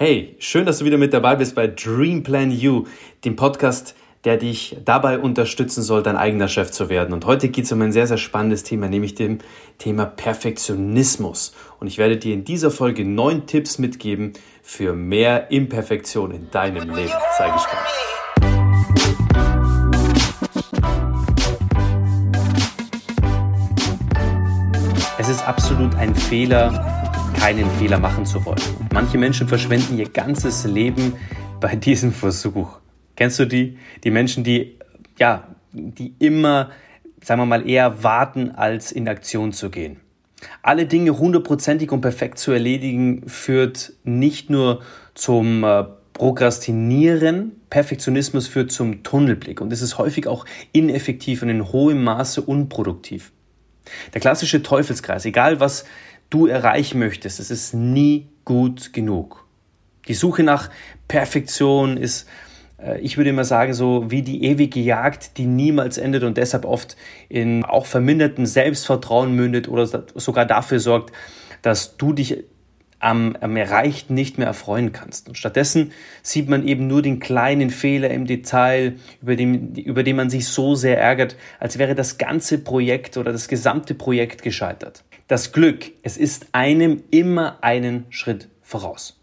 Hey, schön, dass du wieder mit dabei bist bei Dream Plan You, dem Podcast, der dich dabei unterstützen soll, dein eigener Chef zu werden. Und heute geht es um ein sehr, sehr spannendes Thema, nämlich dem Thema Perfektionismus. Und ich werde dir in dieser Folge neun Tipps mitgeben für mehr Imperfektion in deinem Leben. Sei gespannt. Es ist absolut ein Fehler, keinen Fehler machen zu wollen. Manche Menschen verschwenden ihr ganzes Leben bei diesem Versuch. Kennst du die? Die Menschen, die, ja, die immer, sagen wir mal, eher warten, als in Aktion zu gehen. Alle Dinge hundertprozentig und perfekt zu erledigen, führt nicht nur zum äh, Prokrastinieren, Perfektionismus führt zum Tunnelblick und es ist häufig auch ineffektiv und in hohem Maße unproduktiv. Der klassische Teufelskreis, egal was du erreichen möchtest. Es ist nie gut genug. Die Suche nach Perfektion ist, äh, ich würde immer sagen, so wie die ewige Jagd, die niemals endet und deshalb oft in auch vermindertem Selbstvertrauen mündet oder sogar dafür sorgt, dass du dich am, am Erreichten nicht mehr erfreuen kannst. Und stattdessen sieht man eben nur den kleinen Fehler im Detail, über den, über den man sich so sehr ärgert, als wäre das ganze Projekt oder das gesamte Projekt gescheitert. Das Glück, es ist einem immer einen Schritt voraus.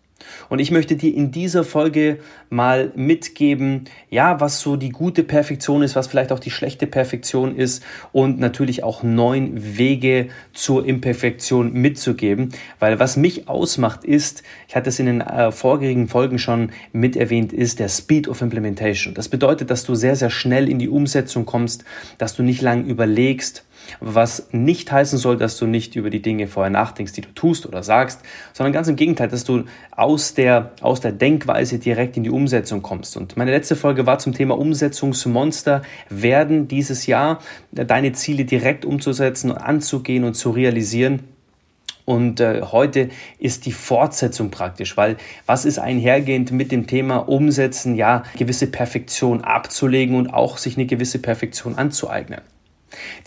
Und ich möchte dir in dieser Folge mal mitgeben, ja, was so die gute Perfektion ist, was vielleicht auch die schlechte Perfektion ist und natürlich auch neun Wege zur Imperfektion mitzugeben, weil was mich ausmacht ist, ich hatte es in den äh, vorherigen Folgen schon mit erwähnt, ist der Speed of Implementation. Das bedeutet, dass du sehr, sehr schnell in die Umsetzung kommst, dass du nicht lang überlegst, was nicht heißen soll, dass du nicht über die Dinge vorher nachdenkst, die du tust oder sagst, sondern ganz im Gegenteil, dass du aus der, aus der Denkweise direkt in die Umsetzung kommst. Und meine letzte Folge war zum Thema Umsetzungsmonster. Werden dieses Jahr deine Ziele direkt umzusetzen, anzugehen und zu realisieren. Und äh, heute ist die Fortsetzung praktisch, weil was ist einhergehend mit dem Thema Umsetzen? Ja, gewisse Perfektion abzulegen und auch sich eine gewisse Perfektion anzueignen.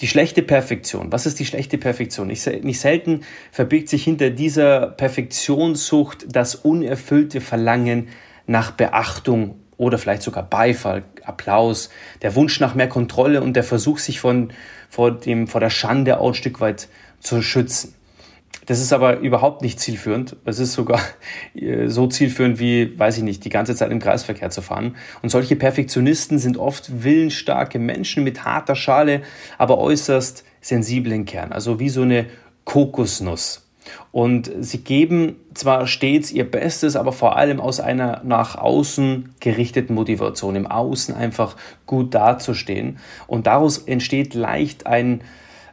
Die schlechte Perfektion. Was ist die schlechte Perfektion? Nicht, selten verbirgt sich hinter dieser Perfektionssucht das unerfüllte Verlangen nach Beachtung oder vielleicht sogar Beifall, Applaus, der Wunsch nach mehr Kontrolle und der Versuch, sich von, vor, dem, vor der Schande auch ein Stück weit zu schützen. Das ist aber überhaupt nicht zielführend. Es ist sogar äh, so zielführend wie, weiß ich nicht, die ganze Zeit im Kreisverkehr zu fahren. Und solche Perfektionisten sind oft willensstarke Menschen mit harter Schale, aber äußerst sensiblen Kern. Also wie so eine Kokosnuss. Und sie geben zwar stets ihr Bestes, aber vor allem aus einer nach außen gerichteten Motivation, im Außen einfach gut dazustehen. Und daraus entsteht leicht ein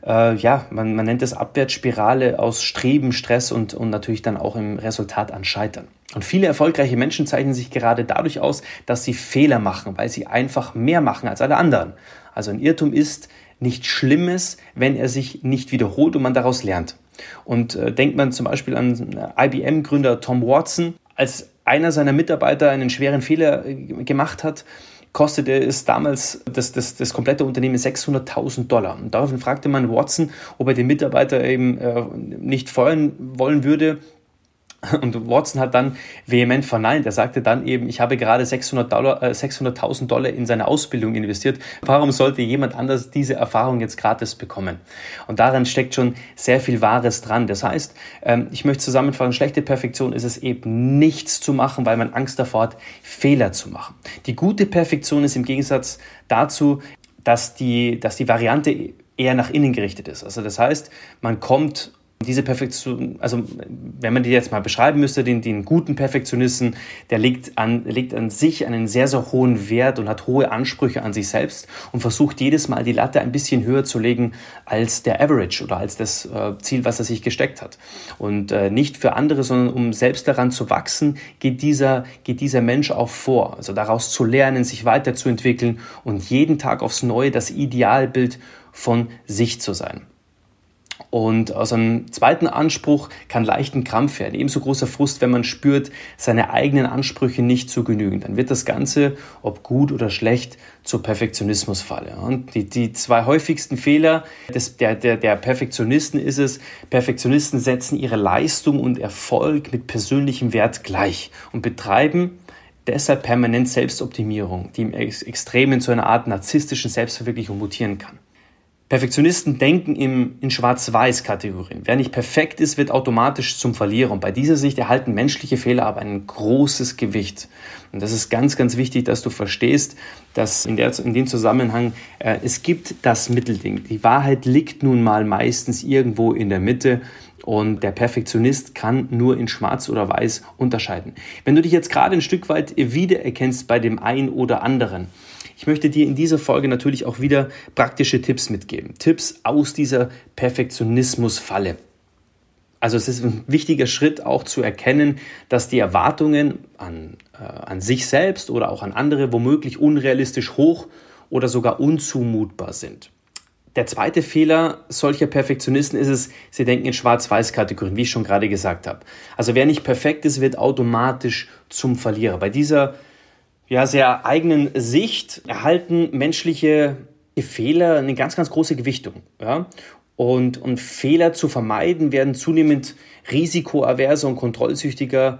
äh, ja, man, man nennt es Abwärtsspirale aus Streben, Stress und, und natürlich dann auch im Resultat an Scheitern. Und viele erfolgreiche Menschen zeichnen sich gerade dadurch aus, dass sie Fehler machen, weil sie einfach mehr machen als alle anderen. Also ein Irrtum ist nichts Schlimmes, wenn er sich nicht wiederholt und man daraus lernt. Und äh, denkt man zum Beispiel an äh, IBM-Gründer Tom Watson, als einer seiner Mitarbeiter einen schweren Fehler äh, gemacht hat, kostete es damals das, das, das komplette Unternehmen 600.000 Dollar. Und daraufhin fragte man Watson, ob er den Mitarbeiter eben äh, nicht feuern wollen würde, und Watson hat dann vehement verneint. Er sagte dann eben, ich habe gerade 600.000 Dollar, äh, 600 Dollar in seine Ausbildung investiert. Warum sollte jemand anders diese Erfahrung jetzt gratis bekommen? Und daran steckt schon sehr viel Wahres dran. Das heißt, ähm, ich möchte zusammenfassen, schlechte Perfektion ist es eben nichts zu machen, weil man Angst davor hat, Fehler zu machen. Die gute Perfektion ist im Gegensatz dazu, dass die, dass die Variante eher nach innen gerichtet ist. Also das heißt, man kommt diese Perfektion, also wenn man die jetzt mal beschreiben müsste, den, den guten Perfektionisten, der legt an, legt an sich einen sehr, sehr hohen Wert und hat hohe Ansprüche an sich selbst und versucht jedes Mal die Latte ein bisschen höher zu legen als der Average oder als das äh, Ziel, was er sich gesteckt hat. Und äh, nicht für andere, sondern um selbst daran zu wachsen, geht dieser, geht dieser Mensch auch vor. Also daraus zu lernen, sich weiterzuentwickeln und jeden Tag aufs Neue das Idealbild von sich zu sein. Und aus einem zweiten Anspruch kann leicht ein Krampf werden. Ebenso großer Frust, wenn man spürt, seine eigenen Ansprüche nicht zu genügen. Dann wird das Ganze, ob gut oder schlecht, zur Perfektionismusfalle. Und die, die zwei häufigsten Fehler des, der, der, der Perfektionisten ist es, Perfektionisten setzen ihre Leistung und Erfolg mit persönlichem Wert gleich und betreiben deshalb permanent Selbstoptimierung, die im Extremen zu einer Art narzisstischen Selbstverwirklichung mutieren kann. Perfektionisten denken im, in Schwarz-Weiß-Kategorien. Wer nicht perfekt ist, wird automatisch zum Verlierer. Und bei dieser Sicht erhalten menschliche Fehler aber ein großes Gewicht. Und das ist ganz, ganz wichtig, dass du verstehst, dass in, der, in dem Zusammenhang äh, es gibt das Mittelding. Die Wahrheit liegt nun mal meistens irgendwo in der Mitte. Und der Perfektionist kann nur in Schwarz oder Weiß unterscheiden. Wenn du dich jetzt gerade ein Stück weit wiedererkennst bei dem einen oder anderen, ich möchte dir in dieser Folge natürlich auch wieder praktische Tipps mitgeben. Tipps aus dieser Perfektionismusfalle. Also es ist ein wichtiger Schritt auch zu erkennen, dass die Erwartungen an, äh, an sich selbst oder auch an andere womöglich unrealistisch hoch oder sogar unzumutbar sind. Der zweite Fehler solcher Perfektionisten ist es, sie denken in Schwarz-Weiß-Kategorien, wie ich schon gerade gesagt habe. Also wer nicht perfekt ist, wird automatisch zum Verlierer. Bei dieser ja, sehr eigenen Sicht erhalten menschliche Fehler eine ganz, ganz große Gewichtung. Ja? Und, und Fehler zu vermeiden werden zunehmend risikoaverser und kontrollsüchtiger.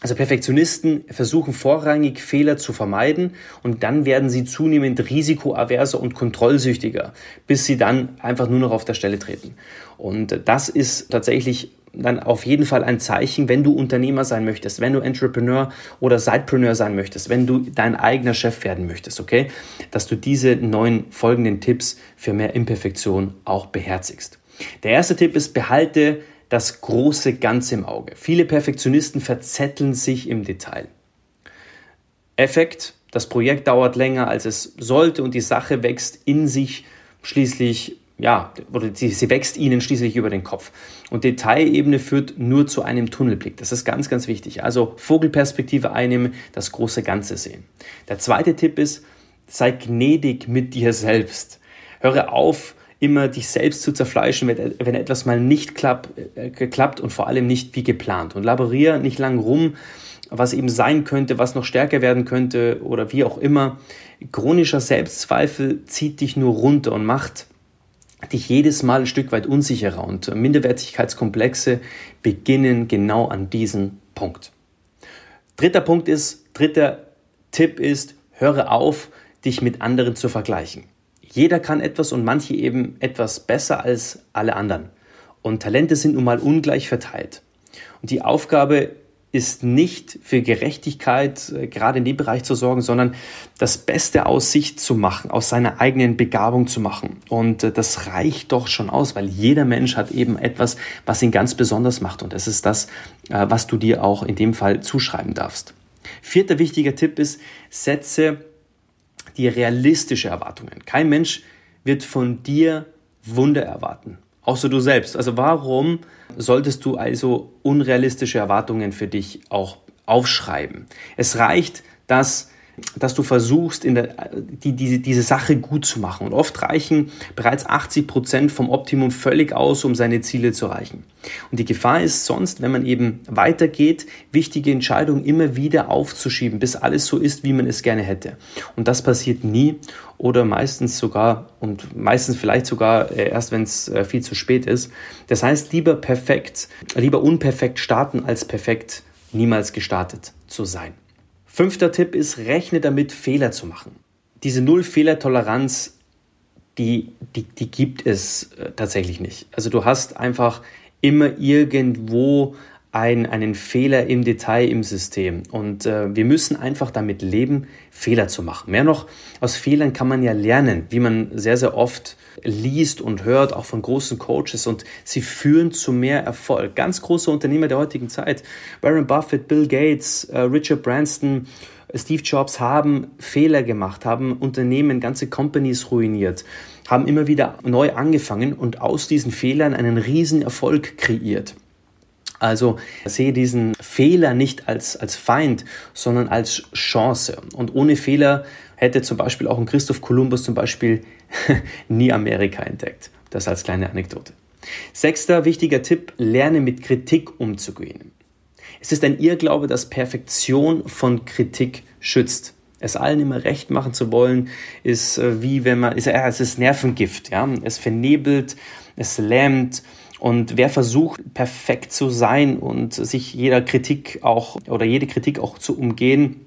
Also Perfektionisten versuchen vorrangig Fehler zu vermeiden und dann werden sie zunehmend risikoaverser und kontrollsüchtiger, bis sie dann einfach nur noch auf der Stelle treten. Und das ist tatsächlich dann auf jeden Fall ein Zeichen, wenn du Unternehmer sein möchtest, wenn du Entrepreneur oder Sidepreneur sein möchtest, wenn du dein eigener Chef werden möchtest, okay? Dass du diese neun folgenden Tipps für mehr Imperfektion auch beherzigst. Der erste Tipp ist, behalte das große Ganze im Auge. Viele Perfektionisten verzetteln sich im Detail. Effekt, das Projekt dauert länger, als es sollte und die Sache wächst in sich schließlich ja, oder sie, sie wächst ihnen schließlich über den Kopf. Und Detailebene führt nur zu einem Tunnelblick. Das ist ganz, ganz wichtig. Also Vogelperspektive einnehmen, das große Ganze sehen. Der zweite Tipp ist, sei gnädig mit dir selbst. Höre auf, immer dich selbst zu zerfleischen, wenn, wenn etwas mal nicht klapp, äh, geklappt und vor allem nicht wie geplant. Und laboriere nicht lang rum, was eben sein könnte, was noch stärker werden könnte oder wie auch immer. Chronischer Selbstzweifel zieht dich nur runter und macht dich jedes Mal ein Stück weit unsicherer und Minderwertigkeitskomplexe beginnen genau an diesem Punkt. Dritter Punkt ist, dritter Tipp ist, höre auf, dich mit anderen zu vergleichen. Jeder kann etwas und manche eben etwas besser als alle anderen. Und Talente sind nun mal ungleich verteilt. Und die Aufgabe ist nicht für Gerechtigkeit äh, gerade in dem Bereich zu sorgen, sondern das Beste aus sich zu machen, aus seiner eigenen Begabung zu machen. Und äh, das reicht doch schon aus, weil jeder Mensch hat eben etwas, was ihn ganz besonders macht. Und das ist das, äh, was du dir auch in dem Fall zuschreiben darfst. Vierter wichtiger Tipp ist, setze die realistische Erwartungen. Kein Mensch wird von dir Wunder erwarten außer du selbst. Also warum solltest du also unrealistische Erwartungen für dich auch aufschreiben? Es reicht, dass dass du versuchst, in der, die, die, diese Sache gut zu machen. Und oft reichen bereits 80 Prozent vom Optimum völlig aus, um seine Ziele zu erreichen. Und die Gefahr ist sonst, wenn man eben weitergeht, wichtige Entscheidungen immer wieder aufzuschieben, bis alles so ist, wie man es gerne hätte. Und das passiert nie oder meistens sogar und meistens vielleicht sogar äh, erst, wenn es äh, viel zu spät ist. Das heißt, lieber perfekt, lieber unperfekt starten, als perfekt niemals gestartet zu sein. Fünfter Tipp ist, rechne damit, Fehler zu machen. Diese Null-Fehler-Toleranz, die, die, die gibt es äh, tatsächlich nicht. Also du hast einfach immer irgendwo ein, einen Fehler im Detail im System. Und äh, wir müssen einfach damit leben, Fehler zu machen. Mehr noch, aus Fehlern kann man ja lernen, wie man sehr, sehr oft liest und hört, auch von großen Coaches. Und sie führen zu mehr Erfolg. Ganz große Unternehmer der heutigen Zeit, Warren Buffett, Bill Gates, äh, Richard Branson, Steve Jobs haben Fehler gemacht, haben Unternehmen, ganze Companies ruiniert, haben immer wieder neu angefangen und aus diesen Fehlern einen riesen Erfolg kreiert. Also sehe diesen Fehler nicht als, als Feind, sondern als Chance. Und ohne Fehler hätte zum Beispiel auch ein Christoph Kolumbus zum Beispiel nie Amerika entdeckt. Das als kleine Anekdote. Sechster wichtiger Tipp, lerne mit Kritik umzugehen. Es ist ein Irrglaube, dass Perfektion von Kritik schützt. Es allen immer recht machen zu wollen, ist äh, wie wenn man, ist, ja, es ist Nervengift, ja. Es vernebelt, es lähmt. Und wer versucht, perfekt zu sein und sich jeder Kritik auch oder jede Kritik auch zu umgehen,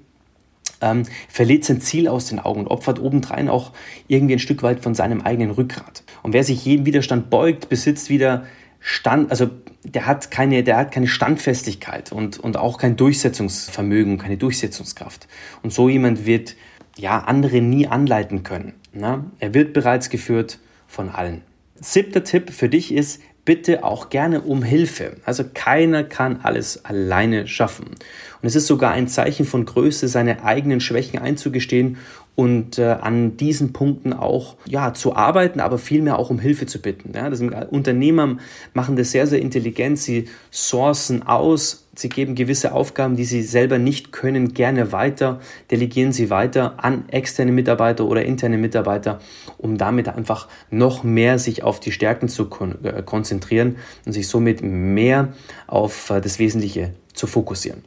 ähm, verliert sein Ziel aus den Augen und opfert obendrein auch irgendwie ein Stück weit von seinem eigenen Rückgrat. Und wer sich jedem Widerstand beugt, besitzt wieder Stand, also der hat keine, der hat keine Standfestigkeit und, und auch kein Durchsetzungsvermögen, keine Durchsetzungskraft. Und so jemand wird ja andere nie anleiten können. Ne? Er wird bereits geführt von allen. Siebter Tipp für dich ist, bitte auch gerne um Hilfe. Also keiner kann alles alleine schaffen. Und es ist sogar ein Zeichen von Größe, seine eigenen Schwächen einzugestehen und äh, an diesen Punkten auch ja, zu arbeiten, aber vielmehr auch um Hilfe zu bitten. Ja, das Unternehmer machen das sehr, sehr intelligent. Sie sourcen aus, sie geben gewisse Aufgaben, die sie selber nicht können, gerne weiter, delegieren sie weiter an externe Mitarbeiter oder interne Mitarbeiter, um damit einfach noch mehr sich auf die Stärken zu kon äh, konzentrieren und sich somit mehr auf äh, das Wesentliche zu fokussieren.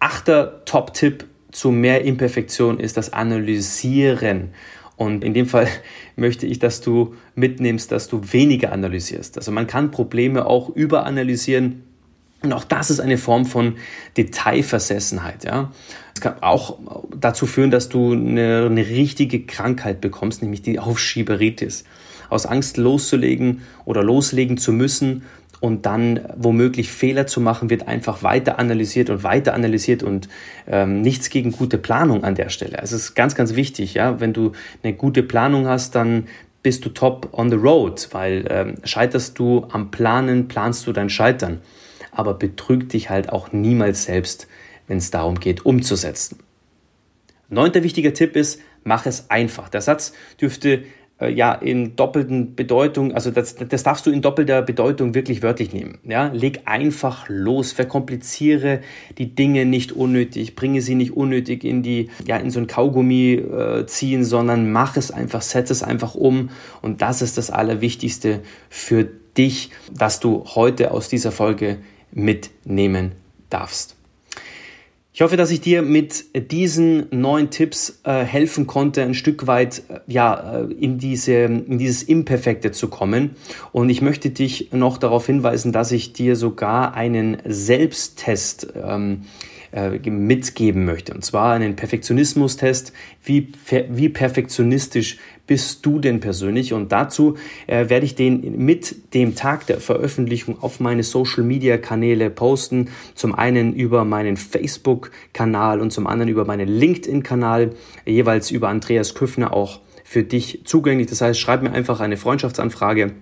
Achter Top-Tipp zu mehr Imperfektion ist das Analysieren. Und in dem Fall möchte ich, dass du mitnimmst, dass du weniger analysierst. Also man kann Probleme auch überanalysieren. Und auch das ist eine Form von Detailversessenheit. Ja. Es kann auch dazu führen, dass du eine, eine richtige Krankheit bekommst, nämlich die Aufschieberitis. Aus Angst loszulegen oder loslegen zu müssen, und dann womöglich Fehler zu machen, wird einfach weiter analysiert und weiter analysiert und ähm, nichts gegen gute Planung an der Stelle. Es ist ganz, ganz wichtig, ja, wenn du eine gute Planung hast, dann bist du top on the road, weil ähm, scheiterst du am Planen, planst du dein Scheitern. Aber betrüg dich halt auch niemals selbst, wenn es darum geht, umzusetzen. Neunter wichtiger Tipp ist, mach es einfach. Der Satz dürfte äh, ja in doppelten Bedeutung, also das, das darfst du in doppelter Bedeutung wirklich wörtlich nehmen. Ja, leg einfach los, verkompliziere die Dinge nicht unnötig, bringe sie nicht unnötig in die, ja, in so ein Kaugummi äh, ziehen, sondern mach es einfach, setz es einfach um und das ist das Allerwichtigste für dich, dass du heute aus dieser Folge mitnehmen darfst. Ich hoffe, dass ich dir mit diesen neuen Tipps äh, helfen konnte, ein Stück weit äh, ja, äh, in, diese, in dieses Imperfekte zu kommen. Und ich möchte dich noch darauf hinweisen, dass ich dir sogar einen Selbsttest ähm, äh, mitgeben möchte. Und zwar einen Perfektionismus-Test. Wie, wie perfektionistisch bist du denn persönlich? Und dazu äh, werde ich den mit dem Tag der Veröffentlichung auf meine Social-Media-Kanäle posten. Zum einen über meinen Facebook-Kanal und zum anderen über meinen LinkedIn-Kanal, jeweils über Andreas Küffner auch für dich zugänglich. Das heißt, schreib mir einfach eine Freundschaftsanfrage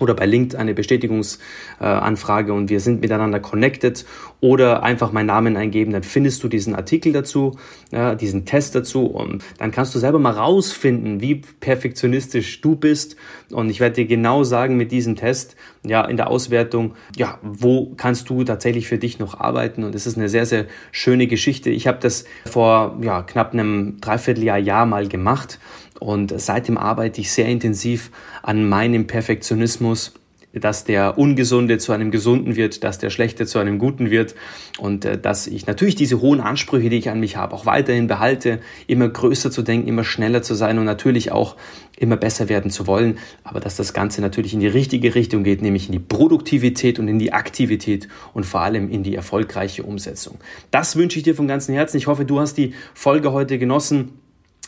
oder bei LinkedIn eine Bestätigungsanfrage und wir sind miteinander connected oder einfach meinen Namen eingeben, dann findest du diesen Artikel dazu, ja, diesen Test dazu und dann kannst du selber mal rausfinden, wie perfektionistisch du bist. Und ich werde dir genau sagen mit diesem Test, ja, in der Auswertung, ja, wo kannst du tatsächlich für dich noch arbeiten? Und es ist eine sehr, sehr schöne Geschichte. Ich habe das vor ja, knapp einem Dreivierteljahr Jahr mal gemacht und seitdem arbeite ich sehr intensiv an meinem Perfektionismus, dass der Ungesunde zu einem Gesunden wird, dass der Schlechte zu einem Guten wird und äh, dass ich natürlich diese hohen Ansprüche, die ich an mich habe, auch weiterhin behalte, immer größer zu denken, immer schneller zu sein und natürlich auch immer besser werden zu wollen, aber dass das Ganze natürlich in die richtige Richtung geht, nämlich in die Produktivität und in die Aktivität und vor allem in die erfolgreiche Umsetzung. Das wünsche ich dir von ganzem Herzen. Ich hoffe, du hast die Folge heute genossen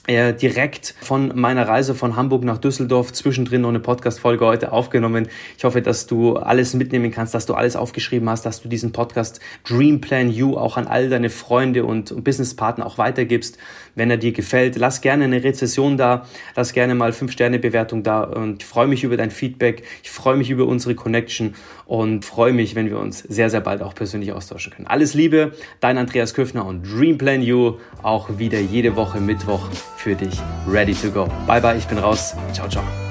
äh, direkt von meiner Reise von Hamburg nach Düsseldorf zwischendrin noch eine Podcast-Folge heute aufgenommen. Ich hoffe, dass du alles mitnehmen kannst, dass du alles aufgeschrieben hast, dass du diesen Podcast Dream Plan You auch an all deine Freunde und Businesspartner auch weitergibst. Wenn er dir gefällt, lass gerne eine Rezession da, lass gerne mal 5-Sterne-Bewertung da und ich freue mich über dein Feedback. Ich freue mich über unsere Connection und freue mich, wenn wir uns sehr, sehr bald auch persönlich austauschen können. Alles Liebe, dein Andreas Köfner und Dream Plan You auch wieder jede Woche Mittwoch für dich ready to go. Bye bye, ich bin raus. Ciao, ciao.